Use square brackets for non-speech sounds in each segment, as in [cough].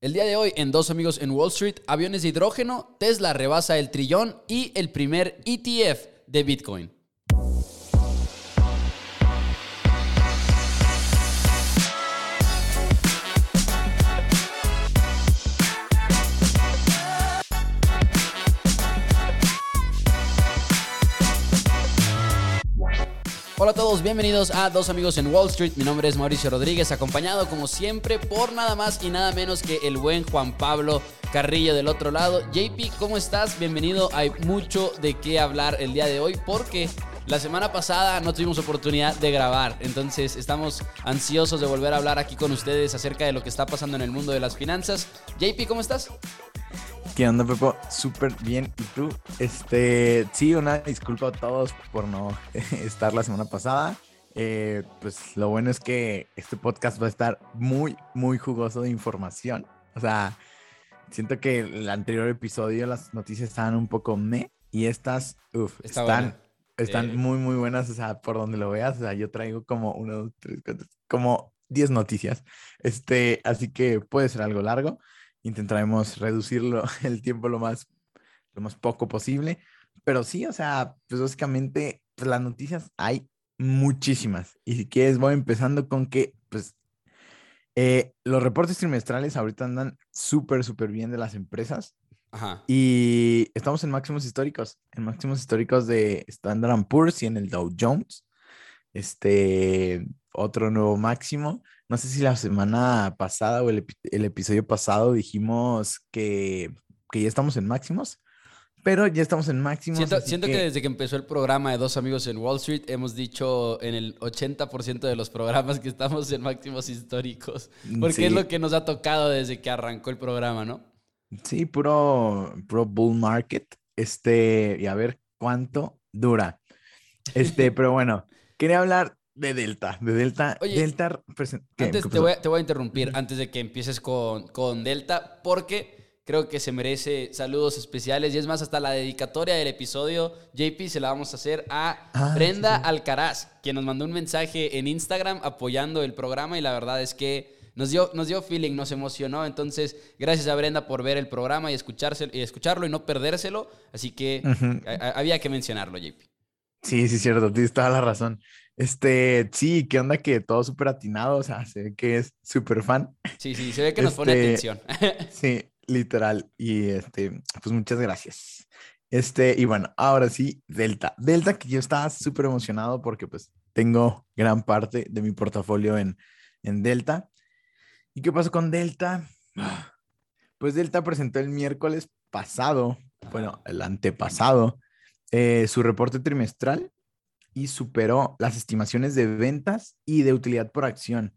El día de hoy, en Dos Amigos en Wall Street, aviones de hidrógeno, Tesla rebasa el trillón y el primer ETF de Bitcoin. Hola a todos, bienvenidos a Dos Amigos en Wall Street. Mi nombre es Mauricio Rodríguez, acompañado como siempre por nada más y nada menos que el buen Juan Pablo Carrillo del otro lado. JP, ¿cómo estás? Bienvenido. Hay mucho de qué hablar el día de hoy porque la semana pasada no tuvimos oportunidad de grabar, entonces estamos ansiosos de volver a hablar aquí con ustedes acerca de lo que está pasando en el mundo de las finanzas. JP, ¿cómo estás? ¿Qué onda, Pepo? Súper bien. ¿Y tú? Este, sí, una disculpa a todos por no [laughs] estar la semana pasada. Eh, pues lo bueno es que este podcast va a estar muy, muy jugoso de información. O sea, siento que el anterior episodio las noticias estaban un poco me y estas, uff, están, están muy, muy buenas. O sea, por donde lo veas, o sea, yo traigo como uno, dos, tres, cuatro, como 10 noticias. Este, así que puede ser algo largo intentaremos reducirlo [laughs] el tiempo lo más, lo más poco posible. Pero sí, o sea, pues básicamente pues las noticias hay muchísimas. Y si quieres, voy empezando con que, pues, eh, los reportes trimestrales ahorita andan súper, súper bien de las empresas. Ajá. Y estamos en máximos históricos, en máximos históricos de Standard Poor's y en el Dow Jones. Este, otro nuevo máximo. No sé si la semana pasada o el, episodio pasado dijimos que, ya estamos en máximos, pero ya estamos en máximos. Siento, que... desde que empezó el programa de Dos Amigos en Wall Street hemos dicho en el 80% de los programas que estamos en máximos históricos, mm, porque es lo que nos ha tocado desde que arrancó el programa, ¿no? Sí, puro, puro bull market. Este, y a ver cuánto dura. Este, [laughs] pero bueno, quería hablar de Delta, de Delta. Delta antes te voy, a, te voy, a, interrumpir, antes de que empieces con, con Delta, porque creo que se merece saludos especiales y es más, hasta la dedicatoria del episodio, JP, se la vamos a hacer a ah, Brenda Alcaraz, quien nos mandó un mensaje en Instagram apoyando el programa y la verdad es que nos dio, nos dio feeling, nos emocionó. Entonces, gracias a Brenda por ver el programa y, escucharse, y escucharlo y no perdérselo. Así que había que mencionarlo, JP. Sí, sí, cierto, tienes toda la razón. Este, sí, ¿qué onda? Que todo súper atinado, o sea, se ve que es súper fan. Sí, sí, se ve que nos pone este, atención. [laughs] sí, literal. Y este, pues muchas gracias. Este, y bueno, ahora sí, Delta. Delta, que yo estaba súper emocionado porque pues tengo gran parte de mi portafolio en, en Delta. ¿Y qué pasó con Delta? [sighs] Pues Delta presentó el miércoles pasado, bueno, el antepasado, eh, su reporte trimestral y superó las estimaciones de ventas y de utilidad por acción.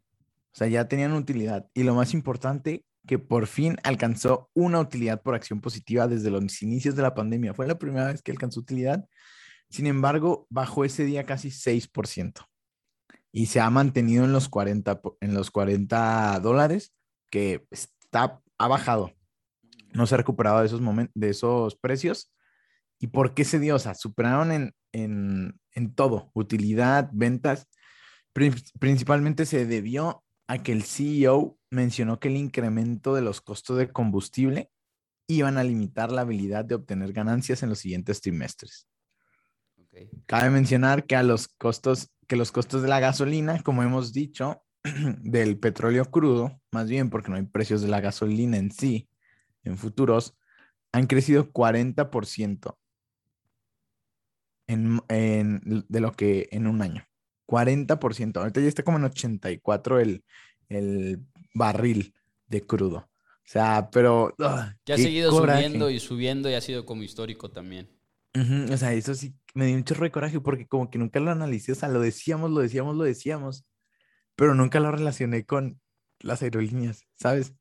O sea, ya tenían utilidad. Y lo más importante, que por fin alcanzó una utilidad por acción positiva desde los inicios de la pandemia. Fue la primera vez que alcanzó utilidad. Sin embargo, bajó ese día casi 6%. Y se ha mantenido en los 40, en los 40 dólares, que está, ha bajado. No se ha recuperado de esos, de esos precios. ¿Y por qué se dio? O sea, superaron en, en todo, utilidad, ventas. Principalmente se debió a que el CEO mencionó que el incremento de los costos de combustible iban a limitar la habilidad de obtener ganancias en los siguientes trimestres. Cabe mencionar que a los costos, que los costos de la gasolina, como hemos dicho, [clears throat] del petróleo crudo, más bien porque no hay precios de la gasolina en sí, en futuros, han crecido 40% en, de lo que en un año. 40%. Ahorita ya está como en 84 el, el barril de crudo. O sea, pero... que ha seguido subiendo y subiendo y ha sido como histórico también. O sea, eso sí me dio un chorro de coraje porque como que nunca lo analicé. O sea, lo decíamos, lo decíamos, lo decíamos. Pero nunca lo relacioné con las aerolíneas, ¿sabes?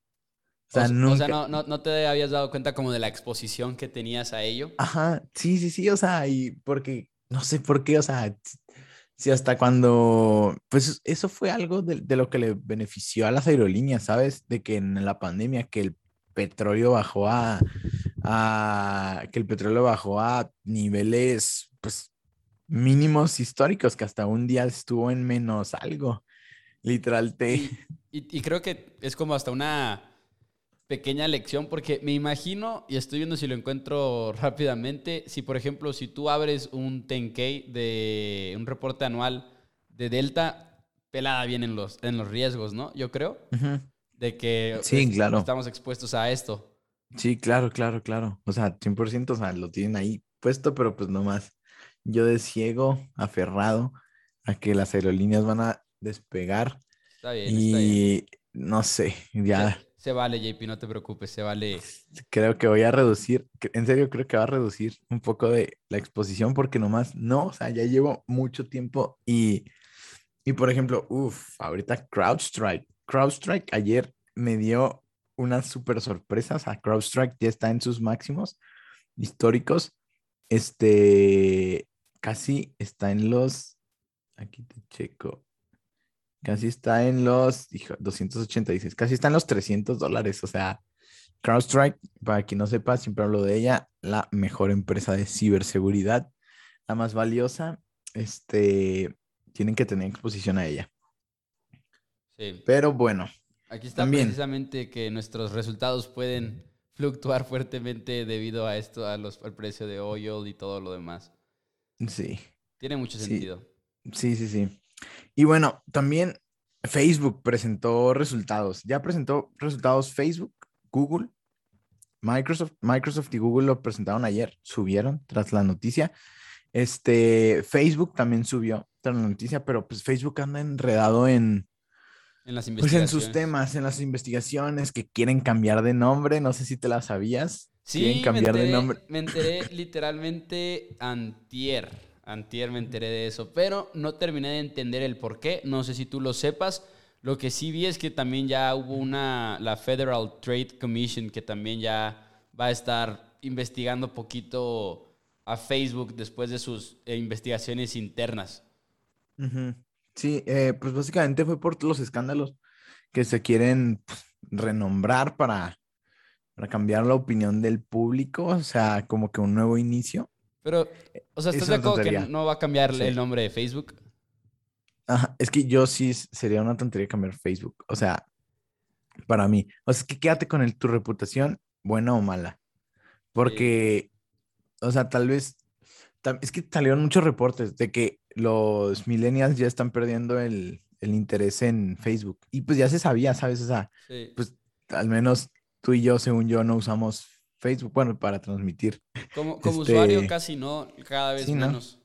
O sea, no, no, te habías dado cuenta como de la exposición que tenías a ello. Ajá, sí, sí, sí, o sea, y porque, no sé por qué, o sea, si hasta cuando, pues eso fue algo de, lo que le benefició a las aerolíneas, ¿sabes? De que en la pandemia que el petróleo bajó a, a que el petróleo bajó a niveles, pues, mínimos históricos, que hasta un día estuvo en menos algo, literal. Te... y creo que es como hasta una pequeña lección porque me imagino, y estoy viendo si lo encuentro [laughs] rápidamente, si por ejemplo, si tú abres un 10K de un reporte anual de Delta, pelada bien en los, en los riesgos, ¿no? Yo creo. De que sí, claro. estamos expuestos a esto. Sí, claro, claro, claro. O sea, 100%, o sea, lo tienen ahí puesto, pero pues no más. Yo de ciego, aferrado a que las aerolíneas van a despegar. Está bien, y no sé, ya. Se vale, JP, no te preocupes, se vale. Creo que voy a reducir, en serio creo que va a reducir un poco de la exposición porque nomás no, o sea, ya llevo mucho tiempo y, y por ejemplo, uff, ahorita CrowdStrike, CrowdStrike ayer me dio unas super sorpresas, o sea, CrowdStrike ya está en sus máximos históricos, este, casi está en los, aquí te checo, Casi está en los 286, casi está en los 300 dólares. O sea, CrowdStrike, para quien no sepa, siempre hablo de ella, la mejor empresa de ciberseguridad, la más valiosa. Este, tienen que tener exposición a ella. Sí. Pero bueno. Aquí está precisamente que nuestros resultados pueden fluctuar fuertemente debido a esto, a los, al precio de oil y todo lo demás. Sí. Tiene mucho sentido. Sí, sí, sí. Y bueno, también Facebook presentó resultados. Ya presentó resultados Facebook, Google, Microsoft. Microsoft y Google lo presentaron ayer, subieron tras la noticia. Este, Facebook también subió tras la noticia, pero pues Facebook anda enredado en, en las pues en sus temas, en las investigaciones que quieren cambiar de nombre. No sé si te la sabías. Sí, quieren cambiar de nombre. Me enteré [laughs] literalmente antier. Antier me enteré de eso, pero no terminé de entender el por qué. No sé si tú lo sepas. Lo que sí vi es que también ya hubo una, la Federal Trade Commission, que también ya va a estar investigando poquito a Facebook después de sus eh, investigaciones internas. Sí, eh, pues básicamente fue por los escándalos que se quieren pues, renombrar para, para cambiar la opinión del público, o sea, como que un nuevo inicio. Pero, o sea, ¿estás de acuerdo que no va a cambiar el nombre de Facebook? Ajá, es que yo sí sería una tontería cambiar Facebook. O sea, para mí. O sea, es que quédate con el, tu reputación, buena o mala. Porque, o sea, tal vez. Es que salieron muchos reportes de que los millennials ya están perdiendo el, el interés en Facebook. Y pues ya se sabía, ¿sabes? O sea, pues al menos tú y yo, según yo, no usamos Facebook, bueno, para transmitir. Como, como este, usuario casi no, cada vez menos.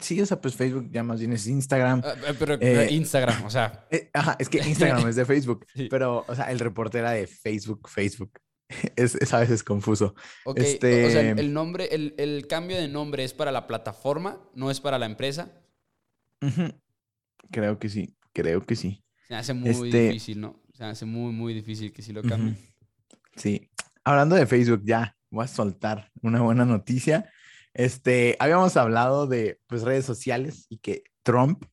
Sí, o sea, pues Facebook ya más bien es Instagram. Ah, eh, pero eh, Instagram, o sea. Eh, ajá, es que Instagram es de [laughs] Facebook, pero, o sea, el reporte era de Facebook, Facebook. [laughs] Es, a veces confuso. Ok, este... o sea, el nombre, el, el, cambio de nombre es para la plataforma, no es para la empresa. Creo que sí, creo que sí. Se hace muy este difícil, ¿no? Se hace muy, muy difícil que sí lo cambien. Sí, hablando de Facebook, ya voy a soltar una buena noticia. Este, habíamos hablado de pues, redes sociales y que Trump,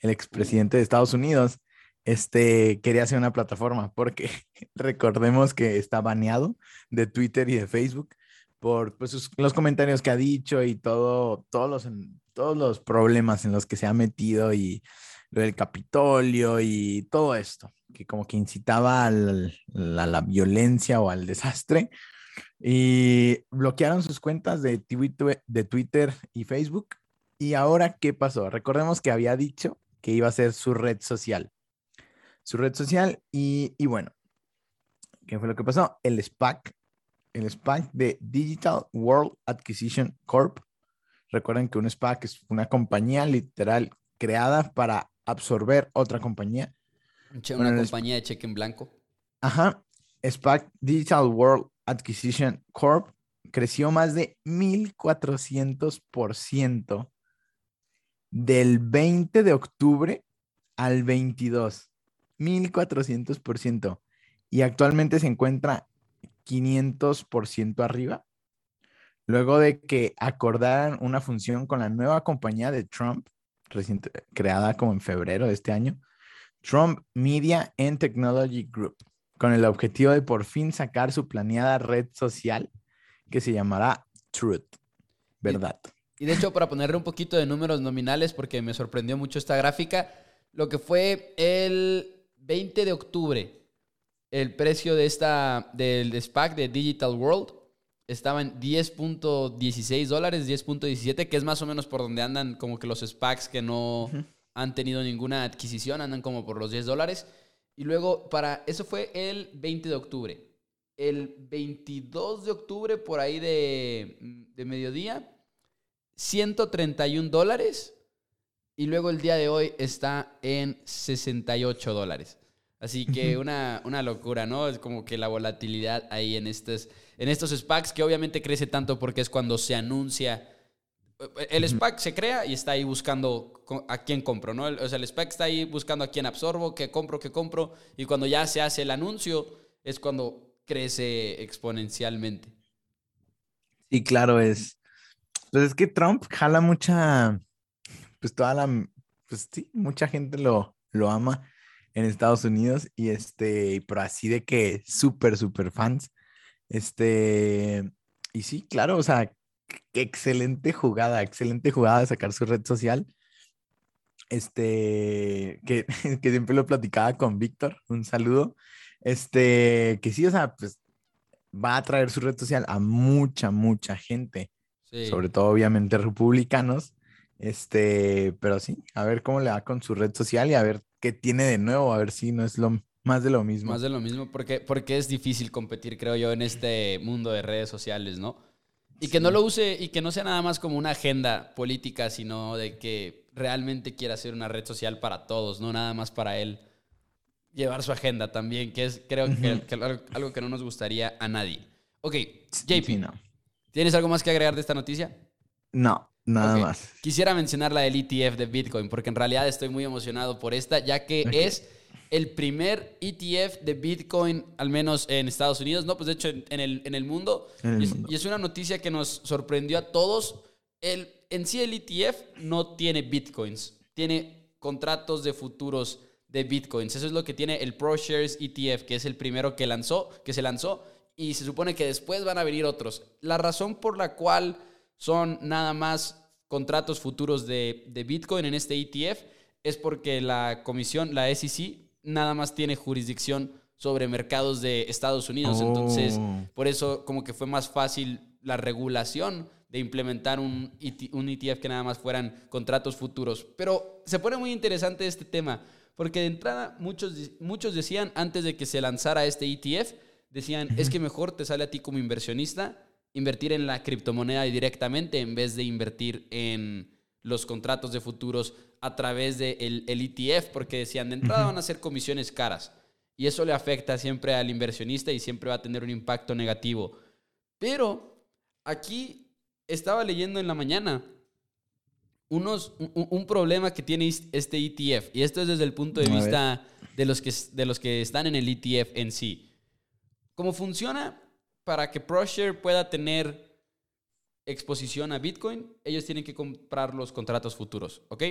el expresidente de Estados Unidos, este, quería hacer una plataforma porque [laughs] recordemos que está baneado de Twitter y de Facebook por pues, los comentarios que ha dicho y todo, todos, los, todos los problemas en los que se ha metido y lo del Capitolio y todo esto, que como que incitaba a la, violencia o al desastre. Y bloquearon sus cuentas de, de Twitter y Facebook. ¿Y ahora qué pasó? Recordemos que había dicho que iba a ser su red social. Su red social y, y bueno, ¿qué fue lo que pasó? El SPAC, el SPAC de Digital World Acquisition Corp. Recuerden que un SPAC es una compañía literal creada para absorber otra compañía. Una compañía de cheque en blanco. Ajá. SPAC Digital World Acquisition Corp creció más de 1400% del 20 de octubre al 22. 1400%. Y actualmente se encuentra 500% arriba. Luego de que acordaran una función con la nueva compañía de Trump, reciente, creada como en febrero de este año, Trump Media and Technology Group, con el objetivo de por fin sacar su planeada red social que se llamará Truth, ¿verdad? Y, de hecho, para ponerle un poquito de números nominales, porque me sorprendió mucho esta gráfica, lo que fue el 20 de octubre el precio de esta, del SPAC de Digital World estaba en 10.16 dólares, 10.17, que es más o menos por donde andan como que los SPACs que no han tenido ninguna adquisición, andan como por los 10 dólares. Y luego, para eso fue el 20 de octubre. El 22 de octubre, por ahí de, de mediodía, 131 dólares. Y luego el día de hoy está en 68 dólares. Así que una, una locura, ¿no? Es como que la volatilidad ahí en estos, en estos SPACs, que obviamente crece tanto porque es cuando se anuncia. El SPAC se crea y está ahí buscando a quién compro, ¿no? O sea, el SPAC está ahí buscando a quién absorbo, qué compro, qué compro. Y cuando ya se hace el anuncio, es cuando crece exponencialmente. Sí, claro, es. Pues es que Trump jala mucha. Pues toda la. Pues sí, mucha gente lo, lo ama en Estados Unidos y este, pero así de que súper, súper fans. Este, y sí, claro, o sea, qué excelente jugada, excelente jugada de sacar su red social. Este, que, [laughs] que siempre lo platicaba con Víctor, un saludo. Este, que sí, o sea, pues va a traer su red social a mucha, mucha gente. Sobre todo, obviamente, republicanos. Este, pero sí, a ver cómo le va con su red social y a ver qué tiene de nuevo, a ver si no es lo más de lo mismo. Más de lo mismo, porque, porque es difícil competir, creo yo, en este mundo de redes sociales, ¿no? Y que no lo use y que no sea nada más como una agenda política, sino de que realmente quiera hacer una red social para todos, no nada más para él llevar su agenda también, que es creo que, algo que no nos gustaría a nadie. Ok, JP, ¿tienes algo más que agregar de esta noticia? No, Nada más. Quisiera mencionar la del ETF de Bitcoin, porque en realidad estoy muy emocionado por esta, ya que es el primer ETF de Bitcoin, al menos en Estados Unidos, no, pues de hecho en, el, en el, mundo. y, Es, una noticia que nos sorprendió a todos. El, en sí el ETF no tiene Bitcoins, tiene contratos de futuros de Bitcoins. Eso es lo que tiene el ProShares ETF, que es el primero que lanzó, que se lanzó, y se supone que después van a venir otros. La razón por la cual son nada más contratos futuros de, Bitcoin en este ETF es porque la comisión, la SEC, nada más tiene jurisdicción sobre mercados de Estados Unidos. Entonces, oh. por eso como que fue más fácil la regulación de implementar un, un ETF que nada más fueran contratos futuros. Pero se pone muy interesante este tema, porque de entrada muchos, muchos decían, antes de que se lanzara este ETF, decían, es que mejor te sale a ti como inversionista invertir en la criptomoneda directamente en vez de invertir en los contratos de futuros a través del de el ETF, porque decían, de entrada van a ser comisiones caras. Y eso le afecta siempre al inversionista y siempre va a tener un impacto negativo. Pero aquí estaba leyendo en la mañana unos, un, problema que tiene este ETF. Y esto es desde el punto de vista de los, que, de los que están en el ETF en sí. ¿Cómo funciona? para que ProShare pueda tener exposición a Bitcoin, ellos tienen que comprar los contratos futuros, ¿ok?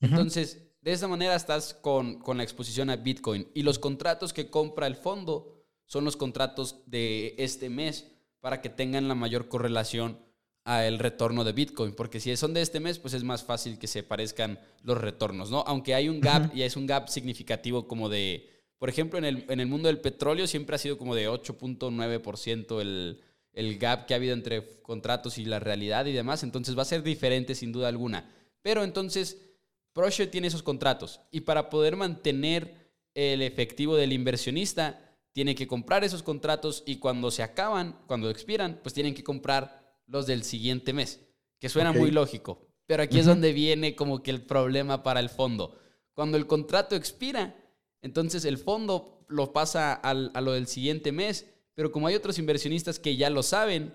Entonces, de esa manera estás con, con, la exposición a Bitcoin. Y los contratos que compra el fondo son los contratos de este mes para que tengan la mayor correlación al retorno de Bitcoin. Porque si son de este mes, pues es más fácil que se parezcan los retornos, ¿no? Aunque hay un gap, y es un gap significativo como de por ejemplo, en el, en el mundo del petróleo siempre ha sido como de 8.9% el, el gap que ha habido entre contratos y la realidad y demás. Entonces va a ser diferente sin duda alguna. Pero entonces, ProShare tiene esos contratos y para poder mantener el efectivo del inversionista, tiene que comprar esos contratos y cuando se acaban, cuando expiran, pues tienen que comprar los del siguiente mes, que suena muy lógico. Pero aquí es donde viene como que el problema para el fondo. Cuando el contrato expira, entonces el fondo lo pasa a lo del siguiente mes, pero como hay otros inversionistas que ya lo saben,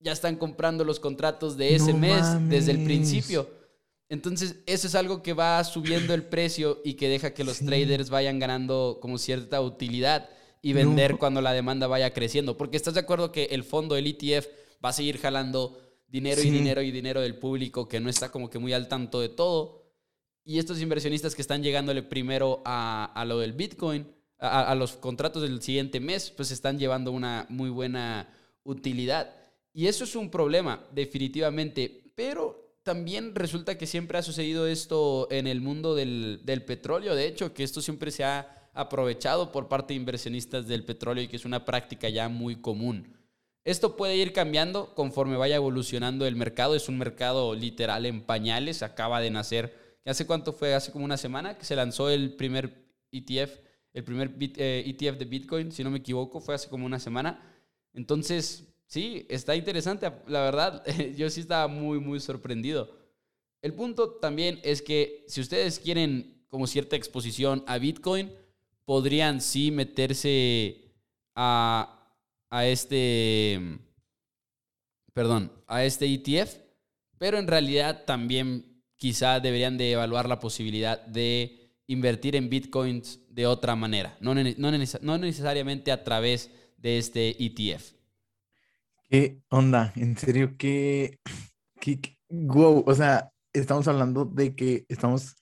ya están comprando los contratos de ese mes desde el principio. Entonces, eso es algo que va subiendo el precio y que deja que los traders vayan ganando como cierta utilidad y vender cuando la demanda vaya creciendo. Porque estás de acuerdo que el fondo, el ETF, va a seguir jalando dinero y dinero y dinero del público que no está como que muy al tanto de todo. Y estos inversionistas que están llegándole primero a, lo del Bitcoin, a, los contratos del siguiente mes, pues están llevando una muy buena utilidad. Y eso es un problema, definitivamente. Pero también resulta que siempre ha sucedido esto en el mundo del, petróleo. De hecho, que esto siempre se ha, aprovechado por parte de inversionistas del petróleo y que es una práctica ya muy común. Esto puede ir cambiando conforme vaya evolucionando el mercado. Es un mercado literal en pañales. Acaba de nacer. ¿Hace cuánto fue? Hace como una semana que se lanzó el primer ETF, el primer ETF eh, e de Bitcoin, si no me equivoco, fue hace como una semana. Entonces, sí, está interesante. La verdad, [laughs] yo sí estaba muy, muy sorprendido. El punto también es que si ustedes quieren como cierta exposición a Bitcoin, podrían sí meterse a a este, perdón, a este ETF, pero en realidad también quizá deberían de evaluar la posibilidad de invertir en bitcoins de otra manera, no, no, necesariamente a través de este ETF. ¿Qué onda? En serio, qué, qué, wow, o sea, estamos hablando de que estamos,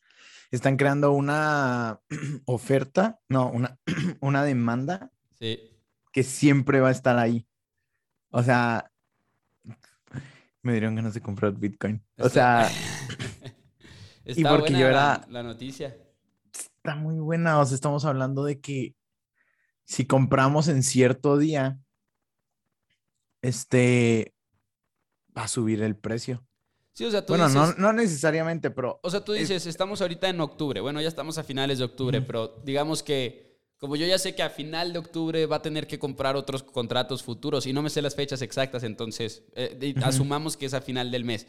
están creando una [clears throat] oferta, no, una, [clears throat] una demanda. Sí que siempre va a estar ahí. O sea, me dieron ganas de comprar Bitcoin. O sea, [laughs] y porque yo era la, noticia. Está muy buena. O sea, estamos hablando de que si compramos en cierto día, este va a subir el precio. Sí, o sea, tú bueno, no, no, necesariamente, pero. O sea, tú dices, estamos ahorita en octubre. Bueno, ya estamos a finales de octubre, pero digamos que como yo ya sé que a final de octubre va a tener que comprar otros contratos futuros y no me sé las fechas exactas, entonces eh, asumamos que es a final del mes.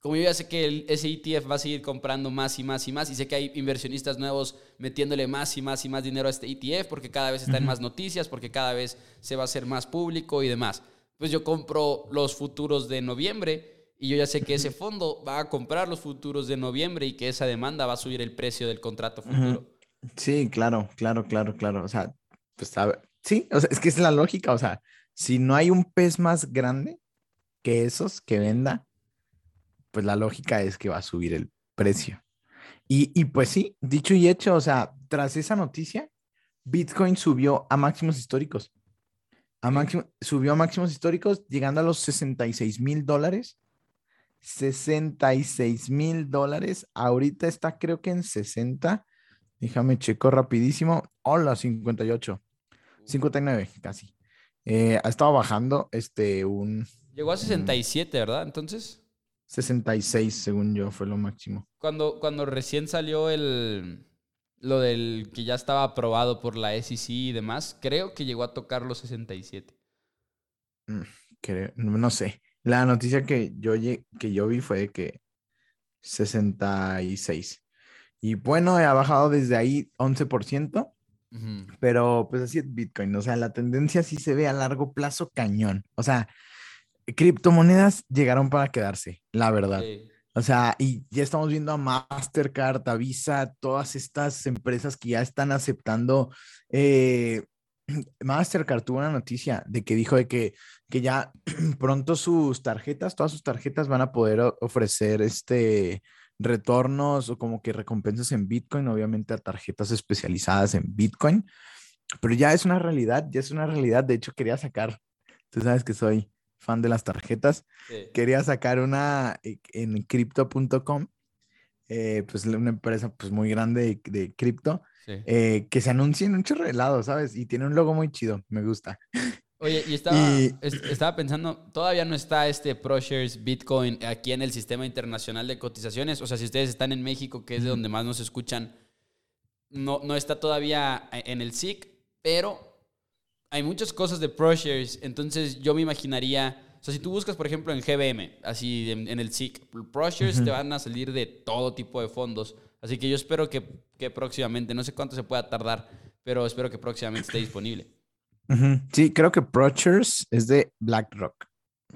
Como yo ya sé que el, ese ETF va a seguir comprando más y más y más y sé que hay inversionistas nuevos metiéndole más y más y más dinero a este ETF porque cada vez está en más noticias, porque cada vez se va a hacer más público y demás. Pues yo compro los futuros de noviembre y yo ya sé que ese fondo va a comprar los futuros de noviembre y que esa demanda va a subir el precio del contrato futuro. Sí, claro, claro, claro, claro. O sea, pues sí, o sea, es que es la lógica. O sea, si no hay un pez más grande que esos que venda, pues la lógica es que va a subir el precio. Y, y pues sí, dicho y hecho, o sea, tras esa noticia, Bitcoin subió a máximos históricos. A máximo, subió a máximos históricos, llegando a los 66 mil dólares. 66 mil dólares. Ahorita está creo que en 60. Déjame checo rapidísimo. Hola, 58. 59, casi. Eh, ha estado bajando este un... Llegó a 67, ¿verdad? Entonces... 66, según yo, fue lo máximo. Cuando, cuando recién salió el... Lo del que ya estaba aprobado por la SEC y demás, creo que llegó a tocar los 67. Mm, no sé. La noticia que yo, que yo vi fue de que 66. Y bueno, ha bajado desde ahí 11%, pero pues así es Bitcoin, o sea, la tendencia sí se ve a largo plazo cañón. O sea, criptomonedas llegaron para quedarse, la verdad. O sea, y ya estamos viendo a Mastercard, a Visa, todas estas empresas que ya están aceptando. Eh, [clears throat] Mastercard tuvo una noticia de que dijo de que, que ya [clears throat] pronto sus tarjetas, todas sus tarjetas van a poder ofrecer este retornos o como que recompensas en Bitcoin, obviamente a tarjetas especializadas en Bitcoin, pero ya es una realidad, ya es una realidad. De hecho, quería sacar, tú sabes que soy fan de las tarjetas, quería sacar una eh, en crypto.com, eh, pues una empresa pues muy grande de, cripto, eh, que se anuncia en un chorro de ¿sabes? Y tiene un logo muy chido, me gusta. Oye, y estaba, estaba pensando, todavía no está este ProShares Bitcoin aquí en el sistema internacional de cotizaciones. O sea, si ustedes están en México, que es de donde más nos escuchan, no, no está todavía en el SIC, pero hay muchas cosas de ProShares. Entonces yo me imaginaría, o sea, si tú buscas, por ejemplo, en GBM, así en, el SIC, ProShares te van a salir de todo tipo de fondos. Así que yo espero que, que próximamente, no sé cuánto se pueda tardar, pero espero que próximamente esté disponible. Sí, creo que Prochers es de BlackRock,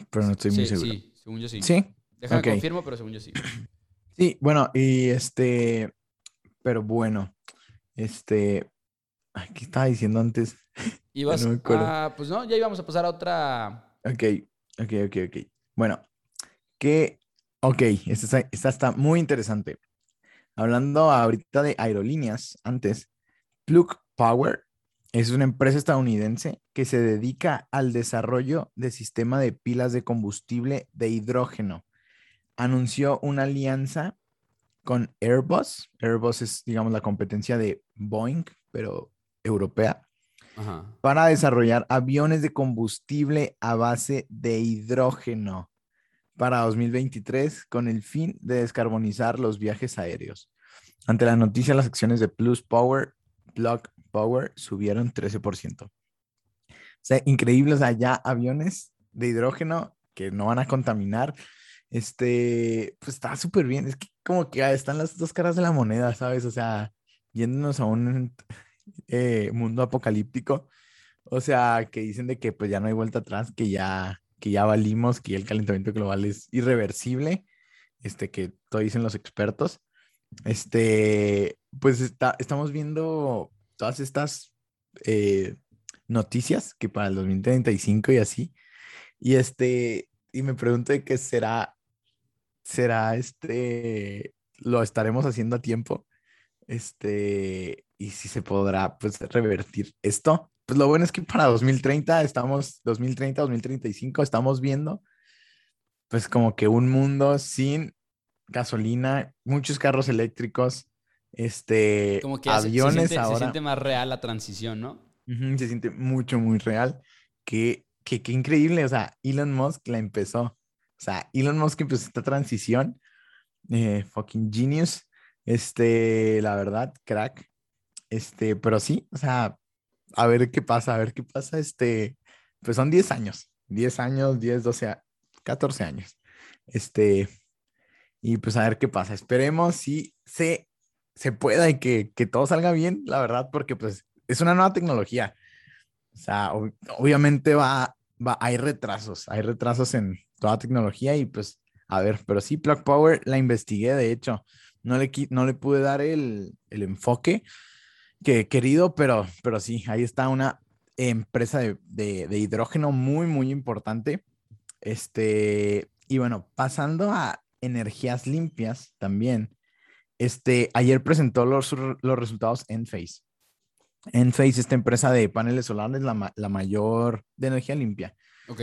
pero no estoy muy seguro. Sí, según yo sí. Sí. Déjame confirmo, pero según yo sí. Sí, bueno, y este, pero bueno, este, ¿qué estaba diciendo antes? [laughs] Ibas no a, pues no, ya íbamos a pasar a otra. Ok, ok, ok, ok. Bueno, que, ok, esta, esta está muy interesante. Hablando ahorita de aerolíneas, antes, Plug Power es una empresa estadounidense que se dedica al desarrollo de sistema de pilas de combustible de hidrógeno. Anunció una alianza con Airbus. Airbus es, digamos, la competencia de Boeing, pero europea, para desarrollar aviones de combustible a base de hidrógeno para 2023 con el fin de descarbonizar los viajes aéreos. Ante la noticia, las acciones de Plus Power, Plug Power subieron 13%. O sea, increíble, o sea, ya aviones de hidrógeno que no van a contaminar. Este, pues está súper bien. Es que como que están las dos caras de la moneda, ¿sabes? O sea, yéndonos a un eh, mundo apocalíptico. O sea, que dicen de que pues ya no hay vuelta atrás, que ya, que ya valimos, que el calentamiento global es irreversible, este, que todo dicen los expertos. Este, pues está, estamos viendo todas estas eh, noticias que para el 2035 y así. Y este, y me pregunto de qué será, será este, lo estaremos haciendo a tiempo. Este, y si se podrá pues revertir esto. Pues lo bueno es que para 2030 estamos, 2030, 2035 estamos viendo pues como que un mundo sin gasolina, muchos carros eléctricos, este, como que aviones se, siente, ahora. Se siente más real la transición, ¿no? se siente mucho, muy real. Que, que, increíble, o sea, Elon Musk la empezó. O sea, Elon Musk empezó esta transición. Eh, fucking genius. Este, la verdad, crack. Este, pero sí, o sea, a ver qué pasa, a ver qué pasa. Este, pues son 10 años, 10 años, 10, 12, 14 años. Este, y pues a ver qué pasa. Esperemos si se, se pueda y que, que todo salga bien, la verdad, porque pues es una nueva tecnología. O sea, obviamente va, va, hay retrasos, hay retrasos en toda tecnología y pues, a ver, pero sí, Plug Power la investigué, de hecho, no le, no le pude dar el, el enfoque que querido, pero, pero sí, ahí está una empresa de, de, de hidrógeno muy, muy importante. Este, y bueno, pasando a energías limpias también. Este, ayer presentó los, los resultados en Face. En Face, esta empresa de paneles solares, la, la mayor de energía limpia. Ok.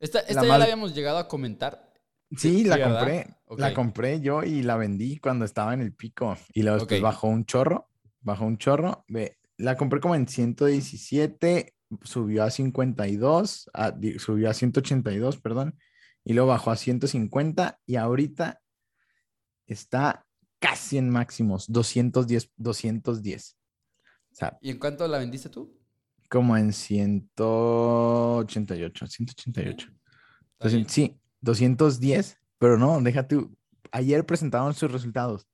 Esta, esta ya la habíamos llegado a comentar. Sí, la compré. La compré yo y la vendí cuando estaba en el pico. Y luego después bajó un chorro. Bajó un chorro. La compré como en 117, subió a 52, subió a 182, perdón y luego bajó a 150 y ahorita está casi en máximos, 210, 210. ¿Y en cuánto la vendiste tú? Como en 188, 188. Entonces, sí, 210, pero no, déjate, ayer presentaron sus resultados.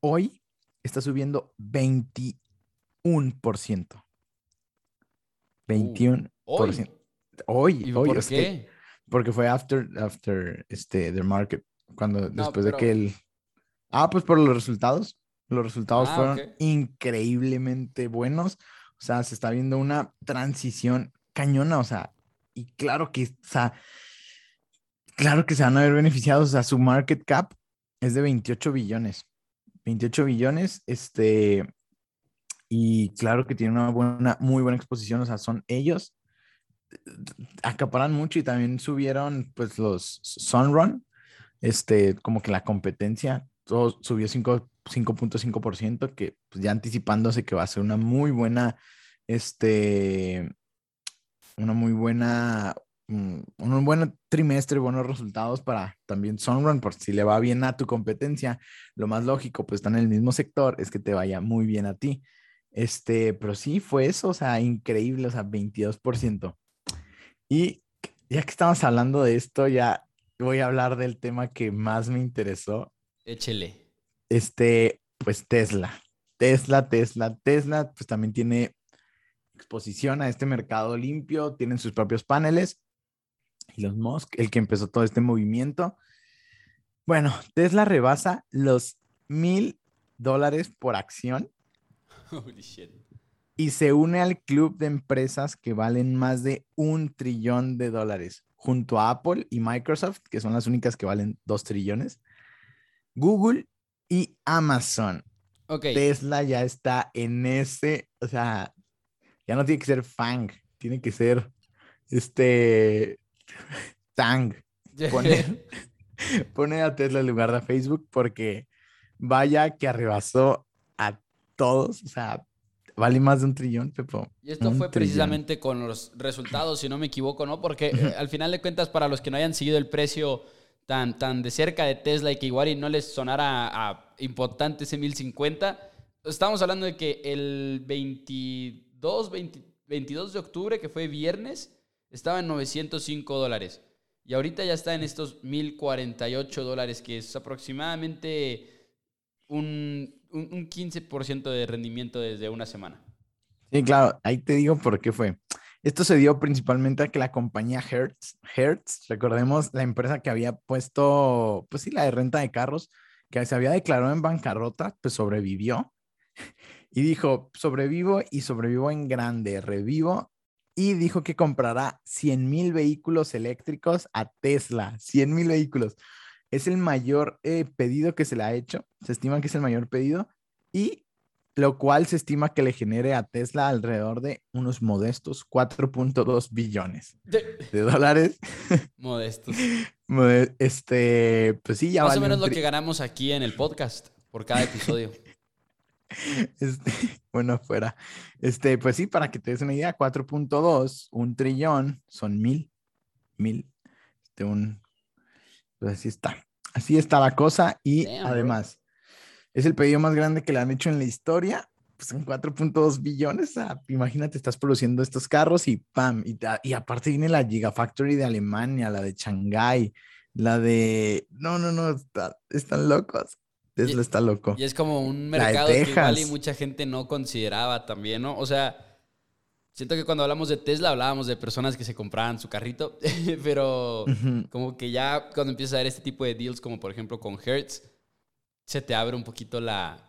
Hoy está subiendo 21%. 21%. Uh, hoy. Hoy, ¿Y ¿Por qué? Porque fue after, after este, the market, cuando después de que el... Ah, pues por los resultados. Los resultados ah, fueron increíblemente buenos. O sea, se está viendo una transición cañona, o sea, y claro que, o sea, claro que se van a ver beneficiados. O sea, su market cap es de 28 billones. 28 billones, este, y claro que tiene una buena, muy buena exposición. O sea, son ellos acaparan mucho y también subieron pues los Sunrun, este, como que la competencia, todo subió 5.5%, que pues, ya anticipándose que va a ser una muy buena, este, una muy buena, un, buen trimestre, buenos resultados para también Sunrun, por si le va bien a tu competencia, lo más lógico, pues están en el mismo sector, es que te vaya muy bien a ti. Este, pero sí fue eso, o sea, increíble, o sea, 22%. Y ya que estamos hablando de esto, ya voy a hablar del tema que más me interesó. Échele. Este, pues Tesla. Tesla, Tesla, Tesla, pues también tiene exposición a este mercado limpio, tienen sus propios paneles. Elon Musk, el que empezó todo este movimiento. Bueno, Tesla rebasa los mil dólares por acción. [laughs] Holy shit y se une al club de empresas que valen más de un trillón de dólares, junto a Apple y Microsoft, que son las únicas que valen dos trillones, Google y Amazon. Tesla ya está en ese, o sea, ya no tiene que ser Fang, tiene que ser este Tang. [laughs] Pone, a Tesla en lugar de Facebook porque vaya que arrebasó a todos, o sea, vale más de un trillón, Pepo. Y esto fue precisamente con los resultados, si no me equivoco, ¿no? Porque eh, [laughs] al final de cuentas, para los que no hayan seguido el precio tan, tan de cerca de Tesla y que igual y no les sonara a importante ese 1050, estamos hablando de que el 22, 22 de octubre, que fue viernes, estaba en 905 dólares. Y ahorita ya está en estos 1048 dólares, que es aproximadamente un, un, 15% de rendimiento desde una semana. Sí, claro, ahí te digo por qué fue. Esto se dio principalmente a que la compañía Hertz, Hertz, recordemos la empresa que había puesto, pues sí, la de renta de carros, que se había declarado en bancarrota, pues sobrevivió [laughs] y dijo, sobrevivo y sobrevivo en grande, revivo y dijo que comprará 100 mil vehículos eléctricos a Tesla, 100 mil vehículos. Es el mayor eh, pedido que se le ha hecho, se estima que es el mayor pedido y lo cual se estima que le genere a Tesla alrededor de unos modestos 4.2 billones de, dólares. [laughs] Modestos. este, pues sí, ya Más o menos lo que ganamos aquí en el podcast por cada episodio. [laughs] [laughs] Este, [laughs] bueno, fuera. Este, pues sí, para que te des una idea, 4.2, un trillón, son mil, mil, este, un, pues así está. Así está la cosa y además, es el pedido más grande que le han hecho en la historia. Pues son 4.2 billones. imagínate, estás produciendo estos carros y ¡pam! Y, y aparte viene la Gigafactory de Alemania, la de Shanghai, la de... No, no, no, están locos. Tesla está loco. Y es como un mercado que igual y mucha gente no consideraba también, ¿no? O sea, siento que cuando hablamos de Tesla hablábamos de personas que se compraban su carrito, [laughs] pero como que ya cuando empiezas a ver este tipo de deals, como por ejemplo con Hertz, se te abre un poquito la,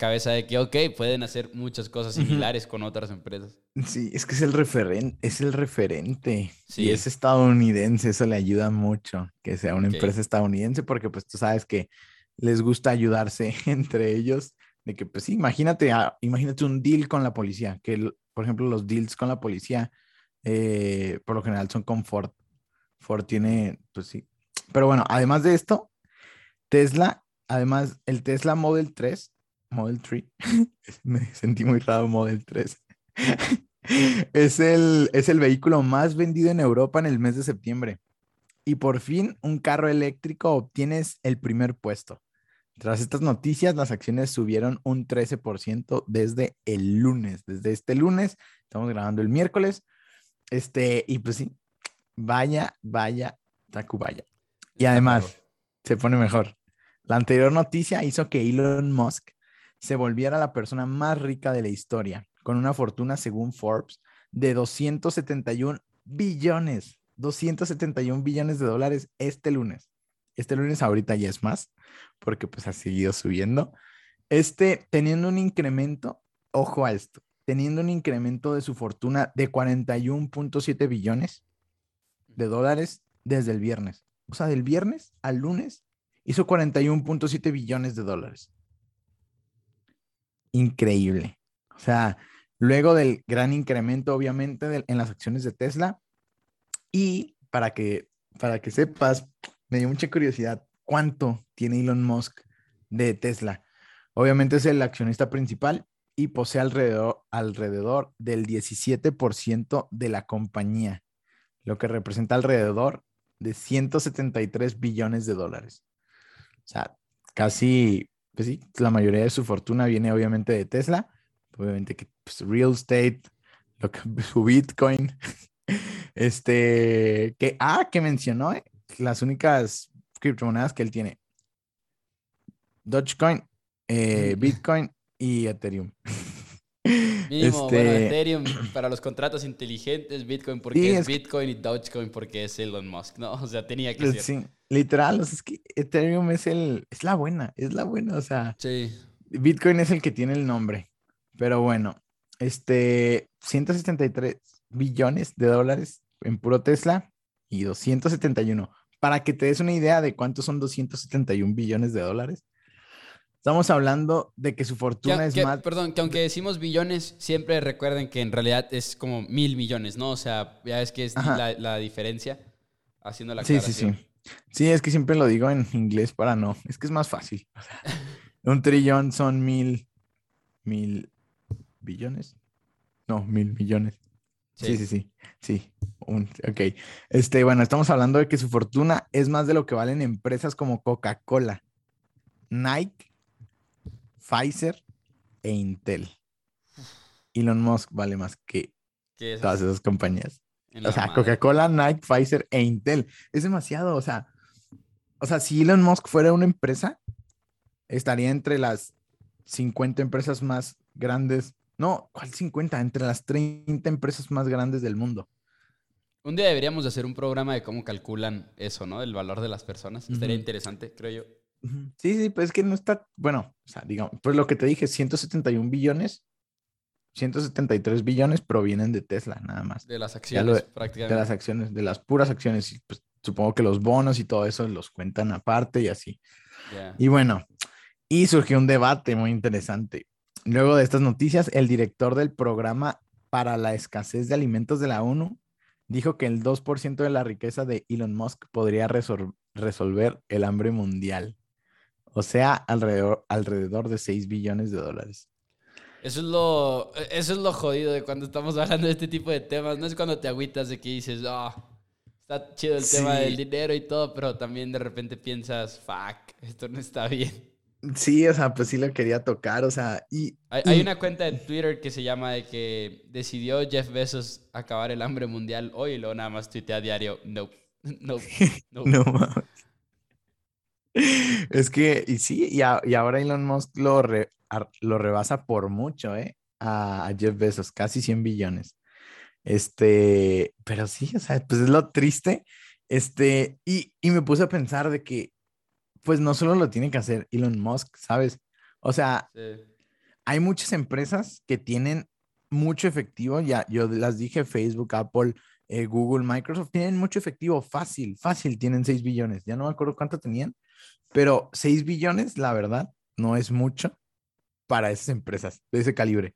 cabeza de que, ok, pueden hacer muchas cosas similares con otras empresas. Sí, es que es el referente, es el referente. Y es estadounidense, eso le ayuda mucho que sea una empresa estadounidense, porque pues tú sabes que les gusta ayudarse [laughs] entre ellos. De que, pues sí, imagínate, ah, imagínate un deal con la policía, que por ejemplo los deals con la policía eh, por lo general son con Ford. Ford tiene, pues sí. Pero bueno, además de esto, Tesla Además, el Tesla Model 3, Model 3, [laughs] me sentí muy raro Model 3, [laughs] es, el, es el vehículo más vendido en Europa en el mes de septiembre. Y por fin, un carro eléctrico obtienes el primer puesto. Tras estas noticias, las acciones subieron un 13% desde el lunes. Desde este lunes, estamos grabando el miércoles. Este, y pues sí, vaya, vaya, Tacubaya. Y además, se pone mejor. La anterior noticia hizo que Elon Musk se volviera la persona más rica de la historia, con una fortuna, según Forbes, de 271 billones, 271 billones de dólares este lunes. Este lunes ahorita ya es más, porque pues ha seguido subiendo. Este, teniendo un incremento, ojo a esto, teniendo un incremento de su fortuna de 41.7 billones de dólares desde el viernes. O sea, del viernes al lunes hizo 41.7 billones de dólares. Increíble. O sea, luego del gran incremento, obviamente, en las acciones de Tesla. Y para que, para que sepas, me dio mucha curiosidad cuánto tiene Elon Musk de Tesla. Obviamente es el accionista principal y posee alrededor, alrededor del 17% de la compañía, lo que representa alrededor de 173 billones de dólares. O sea, casi, pues sí, la mayoría de su fortuna viene obviamente de Tesla, obviamente que pues, real estate, lo que, [laughs] su Bitcoin, [laughs] este, que, ah, que mencionó, eh, las únicas criptomonedas que él tiene, Dogecoin, eh, Bitcoin y Ethereum. [laughs] Bueno, este, Ethereum para los contratos inteligentes, Bitcoin porque es, Bitcoin y Dogecoin porque es Elon Musk, ¿no? O sea, tenía que pues ser. Sí, literal, o sea, es que Ethereum es el, es la buena, es la buena, o sea. Sí. Bitcoin es el que tiene el nombre, pero bueno, este, 173 billones de dólares en puro Tesla y 271. Para que te des una idea de cuántos son 271 billones de dólares, Estamos hablando de que su fortuna es más. Perdón, que aunque decimos billones, siempre recuerden que en realidad es como mil millones, ¿no? O sea, ya es que es la, diferencia haciendo la Sí, sí, sí. Sí, es que siempre lo digo en inglés para no. Es que es más fácil. un trillón son mil, mil billones. No, mil millones. Sí, sí, sí. Sí. ok. Este, bueno, estamos hablando de que su fortuna es más de lo que valen empresas como Coca-Cola, Nike, Pfizer e Intel. Elon Musk vale más que todas esas compañías. O sea, Coca-Cola, Nike, Pfizer e Intel. Es demasiado, o sea, o sea, si Elon Musk fuera una empresa, estaría entre las 50 empresas más grandes. No, ¿cuál 50? Entre las 30 empresas más grandes del mundo. Un día deberíamos hacer un programa de cómo calculan eso, ¿no? El valor de las personas. Estaría interesante, creo yo. Sí, sí, pues es que no está, bueno, o sea, digamos, pues lo que te dije, 171 billones, 173 billones provienen de Tesla, nada más. De las acciones, prácticamente. De las acciones, de las puras acciones. Y pues supongo que los bonos y todo eso los cuentan aparte y así. Y bueno, y surgió un debate muy interesante. Luego de estas noticias, el director del programa para la escasez de alimentos de la ONU dijo que el 2% de la riqueza de Elon Musk podría resolver el hambre mundial. O sea, alrededor, alrededor de 6 billones de dólares. Eso es, lo, eso es lo jodido de cuando estamos hablando de este tipo de temas. No es cuando te agüitas de que dices, ah, está chido el tema del dinero y todo, pero también de repente piensas, fuck, esto no está bien. Sí, o sea, pues sí lo quería tocar, o sea, y... Hay, una cuenta de Twitter que se llama de que decidió Jeff Bezos acabar el hambre mundial hoy y luego nada más tuitea a diario, [laughs] [laughs] no, no, no. no Es que, y sí, y, ahora Elon Musk lo, lo rebasa por mucho, ¿eh? A, a Jeff Bezos, casi 100 billones. Este, pero sí, o sea, pues es lo triste. Este, y, y me puse a pensar de que, pues no solo lo tiene que hacer Elon Musk, ¿sabes? O sea, hay muchas empresas que tienen mucho efectivo, ya yo las dije, Facebook, Apple, eh, Google, Microsoft, tienen mucho efectivo, fácil, fácil, tienen 6 billones, ya no me acuerdo cuánto tenían, pero 6 billones, la verdad, no es mucho para esas empresas de ese calibre.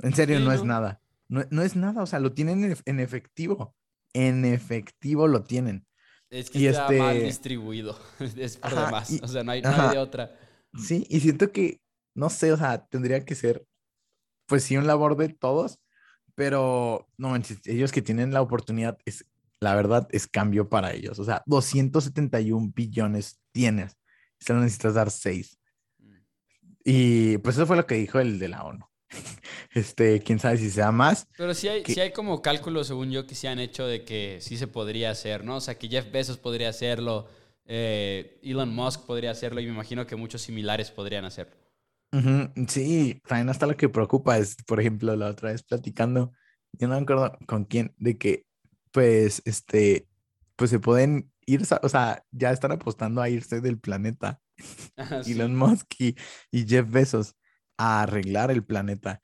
En serio, no, es nada. No, es nada, o sea, lo tienen en efectivo. En efectivo lo tienen. Es que está mal este distribuido. [laughs] Es por demás. o sea, no hay, no de otra. Sí, y siento que, no sé, o sea, tendría que ser, pues sí, un labor de todos, pero no ellos que tienen la oportunidad, es, la verdad, es cambio para ellos. O sea, 271 billones tienes, solo necesitas dar 6. Mm. Y pues eso fue lo que dijo el de la ONU. [laughs] Este, quién sabe si sea más. Pero sí hay, hay como cálculos, según yo, que se han hecho de que sí se podría hacer, ¿no? O sea, que Jeff Bezos podría hacerlo, eh, Elon Musk podría hacerlo y me imagino que muchos similares podrían hacerlo. Sí, también hasta lo que preocupa es, por ejemplo, la otra vez platicando, yo no me acuerdo con quién, de que, pues, este, pues se pueden ir, o sea, ya están apostando a irse del planeta. [laughs] [laughs] Elon Musk y, y Jeff Bezos a arreglar el planeta.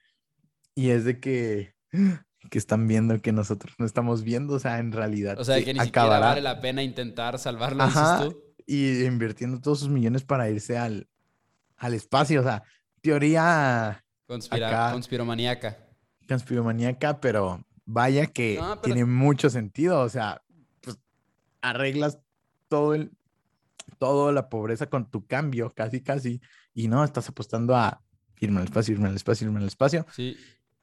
Y es de que, [gasps] que están viendo que nosotros no estamos viendo, o sea, en realidad. O sea, que ni siquiera vale la pena intentar salvarlo, dices tú. Y invirtiendo todos sus millones para irse al, al espacio, o sea, teoría... Conspira conspiromaníaca. Conspiromaníaca, pero vaya que tiene mucho sentido, o sea, pues arreglas todo el, toda la pobreza con tu cambio, casi, casi, y no, estás apostando a irme al espacio, irme al espacio, irme al espacio. Sí.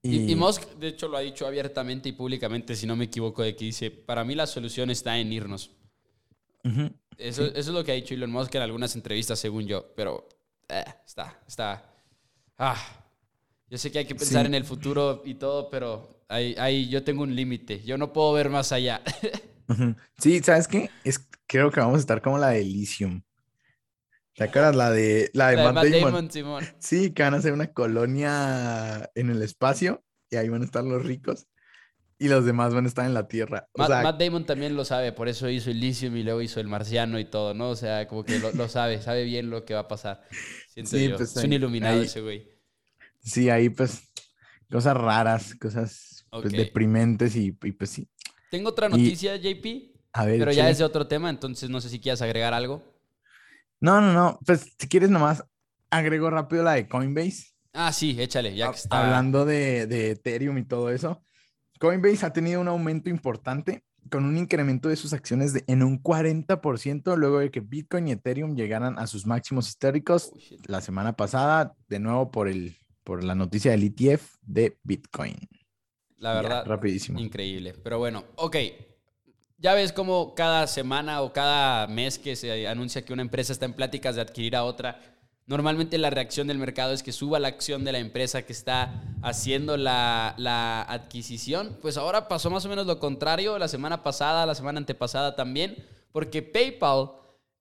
Y, y, Musk, de hecho, lo ha dicho abiertamente y públicamente, si no me equivoco, de que dice, para mí la solución está en irnos. eso, eso, es lo que ha dicho Elon Musk en algunas entrevistas, según yo, pero eh, está, está... Ah, yo sé que hay que pensar en el futuro y todo, pero ahí, ahí yo tengo un límite. Yo no puedo ver más allá. [laughs] Sí, ¿sabes qué? Es, creo que vamos a estar como la de Elysium. ¿Te acuerdas la de, la de, Matt, Damon? Simón. Sí, que van a hacer una colonia en el espacio y ahí van a estar los ricos y los demás van a estar en la Tierra. Matt, Damon también lo sabe, por eso hizo Elysium y luego hizo el Marciano y todo, ¿no? O sea, como que lo, sabe, sabe bien lo que va a pasar. Siento sí, yo. Pues, es un iluminado ese güey. Sí, ahí pues cosas raras, cosas pues, deprimentes y, pues sí. Tengo otra noticia, JP. A ver, pero ya es de otro tema, entonces no sé si quieras agregar algo. No, no, no. Pues si quieres nomás agrego rápido la de Coinbase. Ah, sí, échale, ya que está. Hablando de, de Ethereum y todo eso. Coinbase ha tenido un aumento importante con un incremento de sus acciones de, en un 40% luego de que Bitcoin y Ethereum llegaran a sus máximos históricos la semana pasada, de nuevo por el por la noticia del ETF de Bitcoin. La verdad, rapidísimo. Increíble. Pero bueno, ok. Ya ves cómo cada semana o cada mes que se anuncia que una empresa está en pláticas de adquirir a otra, normalmente la reacción del mercado es que suba la acción de la empresa que está haciendo la, la adquisición. Pues ahora pasó más o menos lo contrario, la semana pasada, la semana antepasada también, porque PayPal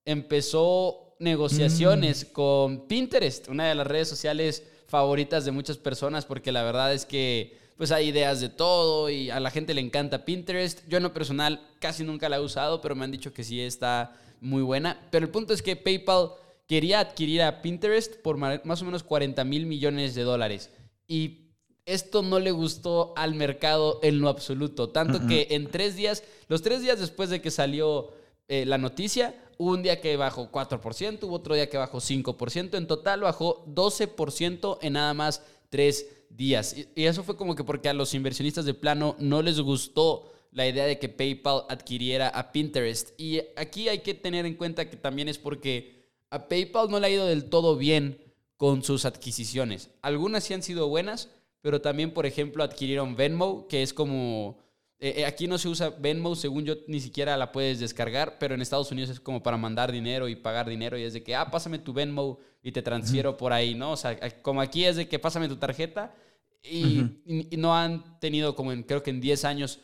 empezó negociaciones mm. con Pinterest, una de las redes sociales favoritas de muchas personas, porque la verdad es que pues hay ideas de todo y a la gente le encanta Pinterest. Yo en lo personal casi nunca la he usado, pero me han dicho que sí está muy buena. Pero el punto es que PayPal quería adquirir a Pinterest por más o menos 40 mil millones de dólares. Y esto no le gustó al mercado en lo absoluto. Tanto que en tres días, los tres días después de que salió eh, la noticia, hubo un día que bajó 4%, hubo otro día que bajó 5%. En total bajó 12% en nada más tres días. Y, eso fue como que porque a los inversionistas de plano no les gustó la idea de que PayPal adquiriera a Pinterest. Y aquí hay que tener en cuenta que también es porque a PayPal no le ha ido del todo bien con sus adquisiciones. Algunas sí han sido buenas, pero también, por ejemplo, adquirieron Venmo, que es como... Eh, eh, aquí no se usa Venmo, según yo ni siquiera la puedes descargar, pero en Estados Unidos es como para mandar dinero y pagar dinero y es de que, ah, pásame tu Venmo y te transfiero por ahí, ¿no? O sea, como aquí es de que pásame tu tarjeta y, no han tenido como en, creo que en 10 años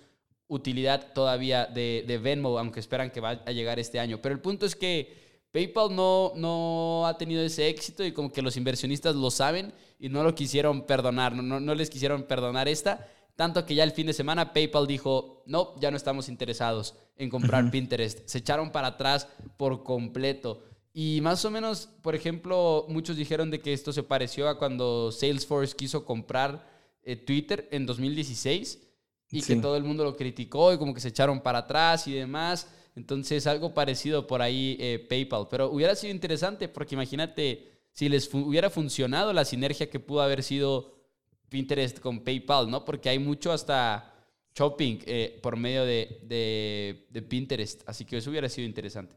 utilidad todavía de, de, Venmo, aunque esperan que va a llegar este año. Pero el punto es que PayPal no, no ha tenido ese éxito y como que los inversionistas lo saben y no lo quisieron perdonar, no, no les quisieron perdonar esta. Tanto que ya el fin de semana PayPal dijo, no, ya no estamos interesados en comprar Pinterest. Se echaron para atrás por completo. Y más o menos, por ejemplo, muchos dijeron de que esto se pareció a cuando Salesforce quiso comprar eh, Twitter en 2016 y que todo el mundo lo criticó y como que se echaron para atrás y demás. Entonces, algo parecido por ahí eh, PayPal. Pero hubiera sido interesante porque imagínate si les hubiera funcionado la sinergia que pudo haber sido Pinterest con PayPal, ¿no? Porque hay mucho hasta shopping eh, por medio de, de Pinterest. Así que eso hubiera sido interesante.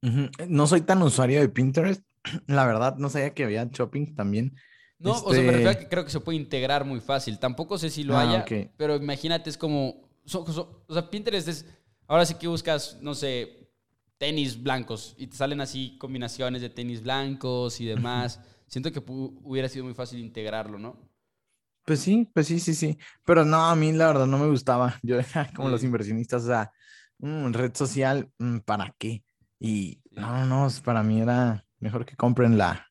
No soy tan usuario de Pinterest. [clears throat] La verdad, no sabía que había shopping también. No, o sea, me refiero a este que creo que se puede integrar muy fácil. Tampoco sé si lo ah, haya, pero imagínate, es como. o sea, Pinterest es. Ahora sí que buscas, no sé, tenis blancos y te salen así combinaciones de tenis blancos y demás. Siento que hubiera sido muy fácil integrarlo, ¿no? Pues sí, pues sí, sí, sí. Pero no, a mí la verdad no me gustaba. Yo como los inversionistas, o sea, mm, red social, mm, ¿para qué? Y no, no, para mí era mejor que compren la,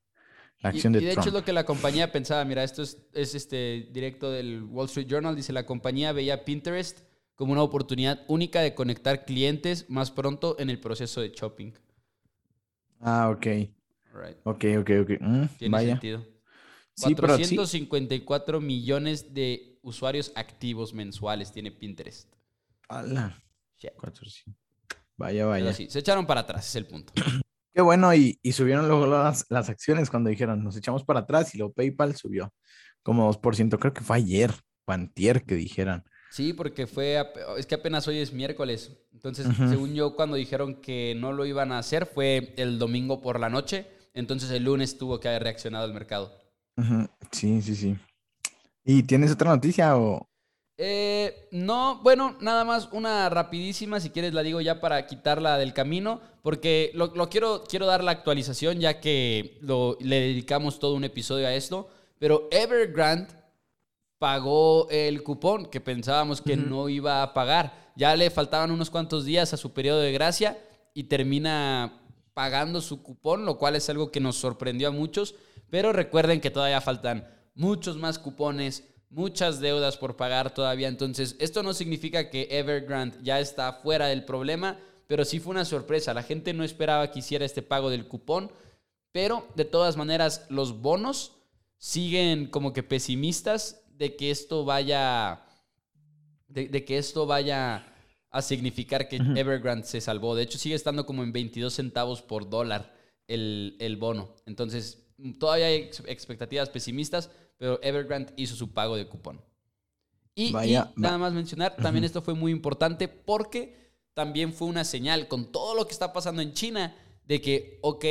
acción de Trump. Y de hecho es lo que la compañía pensaba. Mira, esto es, es, este directo del Wall Street Journal. Dice, la compañía veía Pinterest como una oportunidad única de conectar clientes más pronto en el proceso de shopping. Ah, ok. Ok, ok, ok. Mm, Tiene sentido. Sí, 454 millones de usuarios activos mensuales tiene Pinterest. ¡Hala! Vaya, vaya. sí, se echaron para atrás, es el punto. [clears throat] Qué bueno, y, subieron luego las, las, acciones cuando dijeron, nos echamos para atrás y luego PayPal subió como 2%, creo que fue ayer, Pantier que dijeran. Sí, porque fue, es que apenas hoy es miércoles, entonces según yo cuando dijeron que no lo iban a hacer fue el domingo por la noche, entonces el lunes tuvo que haber reaccionado el mercado. Sí, sí, sí. ¿Y tienes otra noticia o, eh, no, bueno, nada más una rapidísima, si quieres la digo ya para quitarla del camino, porque lo, quiero, quiero dar la actualización ya que le dedicamos todo un episodio a esto, pero Evergrande pagó el cupón que pensábamos que no iba a pagar. Ya le faltaban unos cuantos días a su periodo de gracia y termina pagando su cupón, lo cual es algo que nos sorprendió a muchos, pero recuerden que todavía faltan muchos más cupones muchas deudas por pagar todavía. Entonces, esto no significa que Evergrande ya está fuera del problema, pero sí fue una sorpresa. La gente no esperaba que hiciera este pago del cupón, pero de todas maneras los bonos siguen como que pesimistas de que esto vaya, de, que esto vaya a significar que Evergrande se salvó. De hecho, sigue estando como en 22 centavos por dólar el, el bono. Entonces, todavía hay expectativas pesimistas, pero Evergrande hizo su pago de cupón. Y, nada más mencionar, también esto fue muy importante porque también fue una señal con todo lo que está pasando en China de que, ok,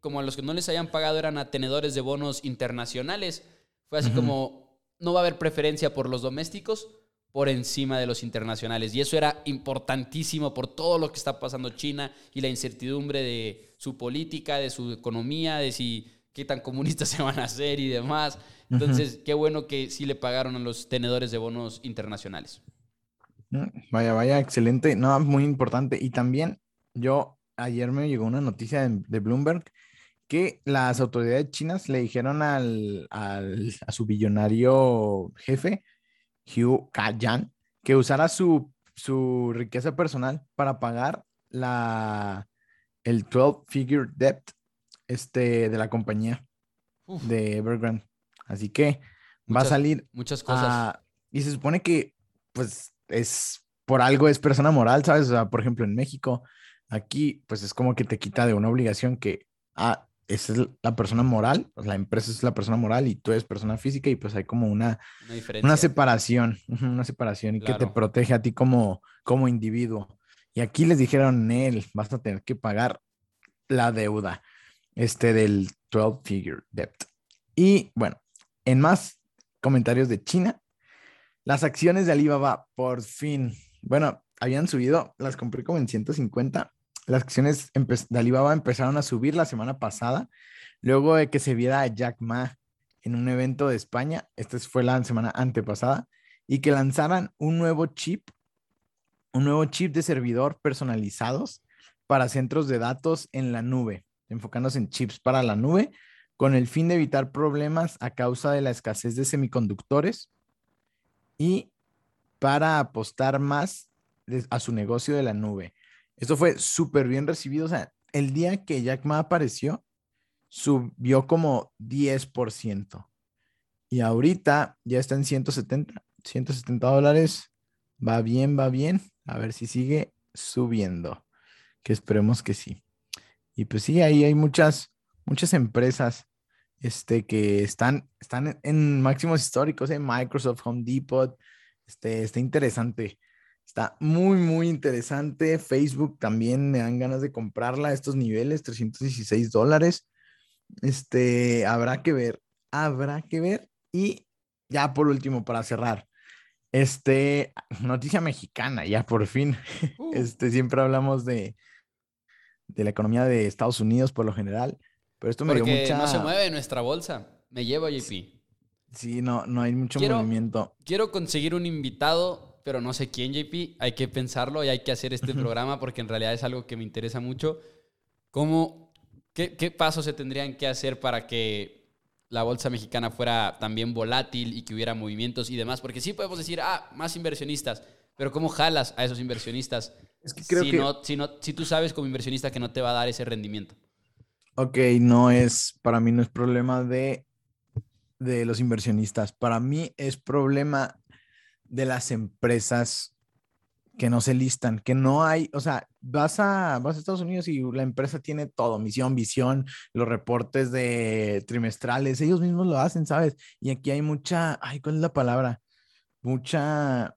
como a los que no les hayan pagado eran atenedores de bonos internacionales, Fue así como, no va a haber preferencia por los domésticos por encima de los internacionales. Y eso era importantísimo por todo lo que está pasando China y la incertidumbre de su política, de su economía, de si qué tan comunistas [laughs] se van a hacer y demás. Entonces, qué bueno que sí le pagaron a los tenedores de bonos internacionales. Mm, Vaya, vaya, excelente. No, muy importante. Y también yo, ayer me llegó una noticia de, de Bloomberg que las autoridades chinas le dijeron al, al- a su billonario jefe, Hugh Kayan, que usara su, su riqueza personal para pagar la, el 12-figure debt este, de la compañía Uf, de Evergrande. Así que va a salir muchas cosas. Y se supone que, pues, es por algo es persona moral, ¿sabes? O sea, por ejemplo, en México, aquí, pues es como que te quita de una obligación que, ah, esa es la persona moral, pues, la empresa es la persona moral y tú eres persona física y pues hay como una, una separación, una separación y que te Claro. protege a ti como, como individuo. Y aquí les dijeron, él, vas a tener que pagar la deuda, este del 12-figure debt. Y bueno, en más comentarios de China, las acciones de Alibaba por fin, bueno, habían subido, las compré como en 150. Las acciones de Alibaba empezaron a subir la semana pasada, luego de que se viera a Jack Ma en un evento de España, esta fue la semana antepasada, y que lanzaran un nuevo chip, un nuevo chip de servidor personalizados para centros de datos en la nube, enfocándose en chips para la nube, con el fin de evitar problemas a causa de la escasez de semiconductores y para apostar más a su negocio de la nube. Esto fue súper bien recibido. O sea, el día que Jack Ma apareció, subió como 10%. Y ahorita ya está en 170, 170 dólares. Va bien, va bien. A ver si sigue subiendo. Que esperemos que sí. Y pues sí, ahí hay muchas, muchas empresas este, que están, están en- máximos históricos, ¿eh? Microsoft, Home Depot, este, está interesante. Está muy, muy interesante. Facebook también me dan ganas de comprarla a estos niveles, 316 dólares. Este, habrá que ver, habrá que ver. Y ya por último, para cerrar, este, noticia mexicana, ya por fin. [laughs] Uh, Este, siempre hablamos de, de la economía de Estados Unidos por lo general, pero esto me dio porque mucha... no se mueve nuestra bolsa. Me llevo, JP. Sí, no, no hay mucho Quiero- movimiento. Quiero conseguir un invitado, pero no sé quién, JP. Hay que pensarlo y hay que hacer este programa porque en realidad es algo que me interesa mucho. ¿Cómo, qué, qué pasos se tendrían que hacer para que la bolsa mexicana fuera también volátil y que hubiera movimientos y demás? Porque sí podemos decir, ah, más inversionistas, pero ¿cómo jalas a esos inversionistas Es que creo si, que, no, si, no, si tú sabes como inversionista que no te va a dar ese rendimiento? ok, no es, para mí no es problema de, de los inversionistas, para mí es problema de las empresas que no se listan, que no hay, o sea, vas a, vas a Estados Unidos y la empresa tiene todo, misión, visión, los reportes de trimestrales, ellos mismos lo hacen, ¿sabes? Y aquí hay mucha, ay, ¿cuál es la palabra? Mucha,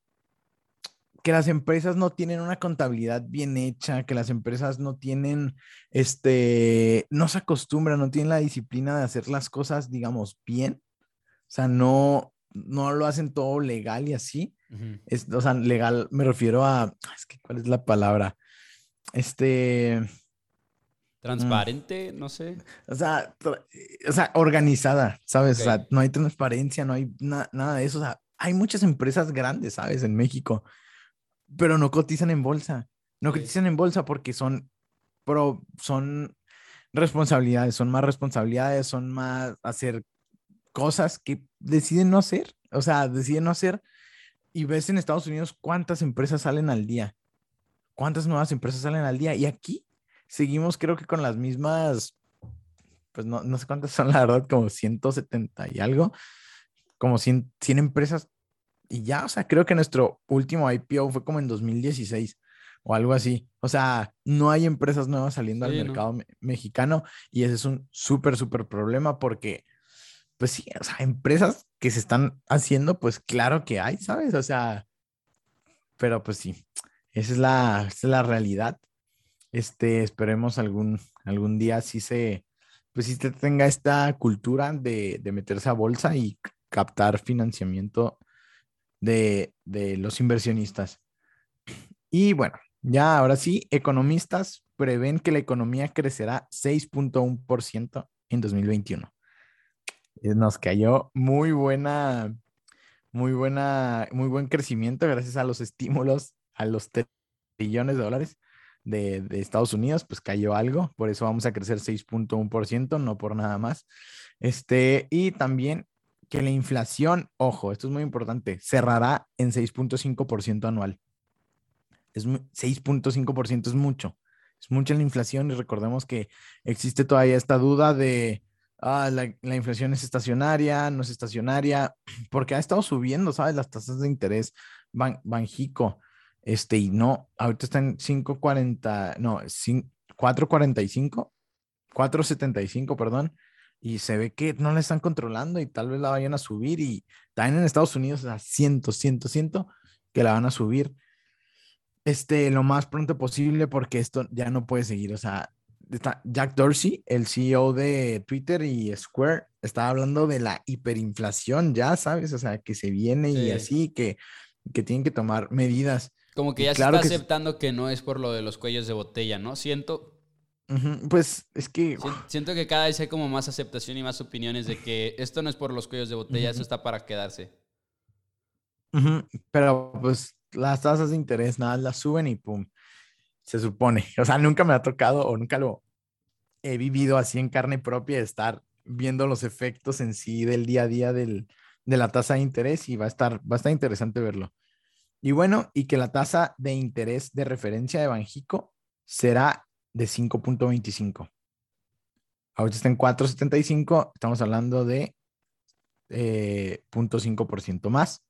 que las empresas no tienen una contabilidad bien hecha, que las empresas no tienen, este, no se acostumbran, no tienen la disciplina de hacer las cosas, digamos, bien. O sea, no, no lo hacen todo legal y así. Es, o sea, legal me refiero a, es que, ¿cuál es la palabra? Este, Transparente, no sé. o sea, o sea, organizada, ¿sabes? O sea, no hay transparencia, no hay na- nada de eso. O sea, hay muchas empresas grandes, ¿sabes? En México, pero no cotizan en bolsa. No cotizan en bolsa porque son, pro, son responsabilidades, son más responsabilidades, son más hacer cosas que deciden no hacer. O sea, deciden no hacer. Y ves en Estados Unidos cuántas empresas salen al día. ¿Cuántas nuevas empresas salen al día? Y aquí seguimos creo que con las mismas, pues no, no sé cuántas son, la verdad, como 170 y algo, como 100, 100 empresas. Y ya, o sea, creo que nuestro último IPO fue como en 2016 o algo así. O sea, no hay empresas nuevas saliendo al Sí, ¿no? mercado me- mexicano y ese es un súper, súper problema porque, pues sí, o sea, empresas que se están haciendo, pues claro que hay, ¿sabes? O sea, pero pues sí, esa es la, esa es la realidad. Este, esperemos algún, algún día sí se, pues sí se tenga esta cultura de, de meterse a bolsa y captar financiamiento de, de los inversionistas. Y bueno, ya ahora sí, economistas prevén que la economía crecerá 6.1% en 2021. Eh, nos cayó muy buena, muy buena, muy buen crecimiento gracias a los estímulos, a los trillones de dólares de, de Estados Unidos, pues cayó algo, por eso vamos a crecer 6.1%, no por nada más. Este, y también que la inflación, ojo, esto es muy importante, cerrará en 6.5% anual. Es 6.5% es mucho. Es mucha la inflación y recordemos que existe todavía esta duda de ah, la, la, inflación es estacionaria, no es estacionaria, [clears throat] porque ha estado subiendo, ¿sabes? Las tasas de interés Ban, Banjico, este, y no, ahorita está en 5.40, no, 4.45, 4.75, perdón, y se ve que no la están controlando y tal vez la vayan a subir y también en Estados Unidos a 100, 100, 100 que la van a subir este, lo más pronto posible porque esto ya no puede seguir. O sea, está Jack Dorsey, el CEO de Twitter y Square, está hablando de la hiperinflación, ya sabes, o sea, que se viene sí. y así, que, que tienen que tomar medidas. Como que ya claro se está que aceptando que no es por lo de los cuellos de botella, ¿no? Siento, Uh -huh. Pues es que. Siento que cada vez hay como más aceptación y más opiniones de que esto no es por los cuellos de botella, uh -huh. eso está para quedarse. Uh -huh. Pero pues las tasas de interés nada las suben y pum. Se supone. O sea, nunca me ha tocado o nunca lo he vivido así en carne propia de estar viendo los efectos en sí del día a día del, de la tasa de interés y va a estar, va a estar interesante verlo. Y bueno, y que la tasa de interés de referencia de Banjico será de 5.25. Ahorita está en 4.75, estamos hablando de eh, 0.5% más.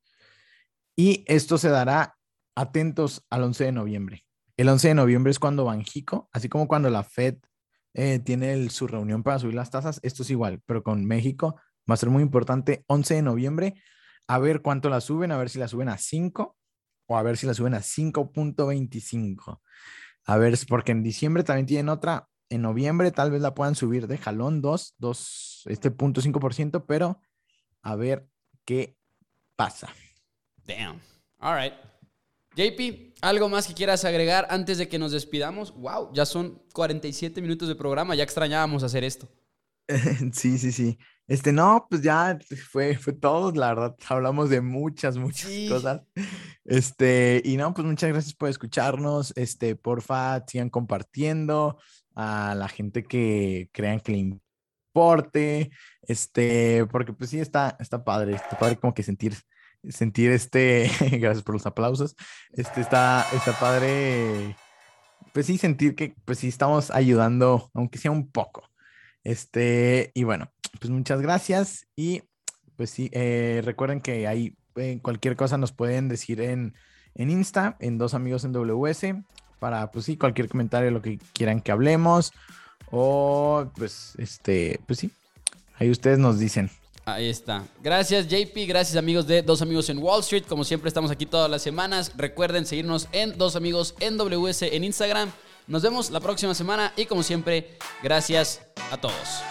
Y esto se dará atentos al 11 de noviembre. El 11 de noviembre es cuando Banjico, así como cuando la Fed eh, tiene el, su reunión para subir las tasas, esto es igual, pero con México va a ser muy importante. 11 de noviembre, a ver cuánto la suben, a ver si la suben a 5 o a ver si la suben a 5.25. A ver, porque en diciembre también tienen otra. En noviembre tal vez la puedan subir de jalón 2, 2, este punto 5%, pero a ver qué pasa. Damn. All right. JP, ¿algo más que quieras agregar antes de que nos despidamos? Wow, ya son 47 minutos de programa, ya extrañábamos hacer esto. [laughs] Sí, sí, sí. Este, no, pues ya fue, fue todo, la verdad, hablamos de muchas, muchas [laughs] sí. cosas. Este, y no, pues muchas gracias por escucharnos. Este, porfa, sigan compartiendo a la gente que crean que le importe. Este, porque pues sí, está, está padre, está padre como que sentir, sentir este, [laughs] gracias por los aplausos. Este, está, está padre, pues sí, sentir que pues sí estamos ayudando, aunque sea un poco. Este, y bueno, pues muchas gracias y pues sí, eh, recuerden que ahí eh, cualquier cosa nos pueden decir en, en Insta, en Dos Amigos en WS, para pues sí, cualquier comentario, lo que quieran que hablemos o pues este, pues sí, ahí ustedes nos dicen. Ahí está. Gracias JP, gracias amigos de Dos Amigos en Wall Street. Como siempre estamos aquí todas las semanas. Recuerden seguirnos en Dos Amigos en WS en Instagram. Nos vemos la próxima semana y como siempre, gracias a todos.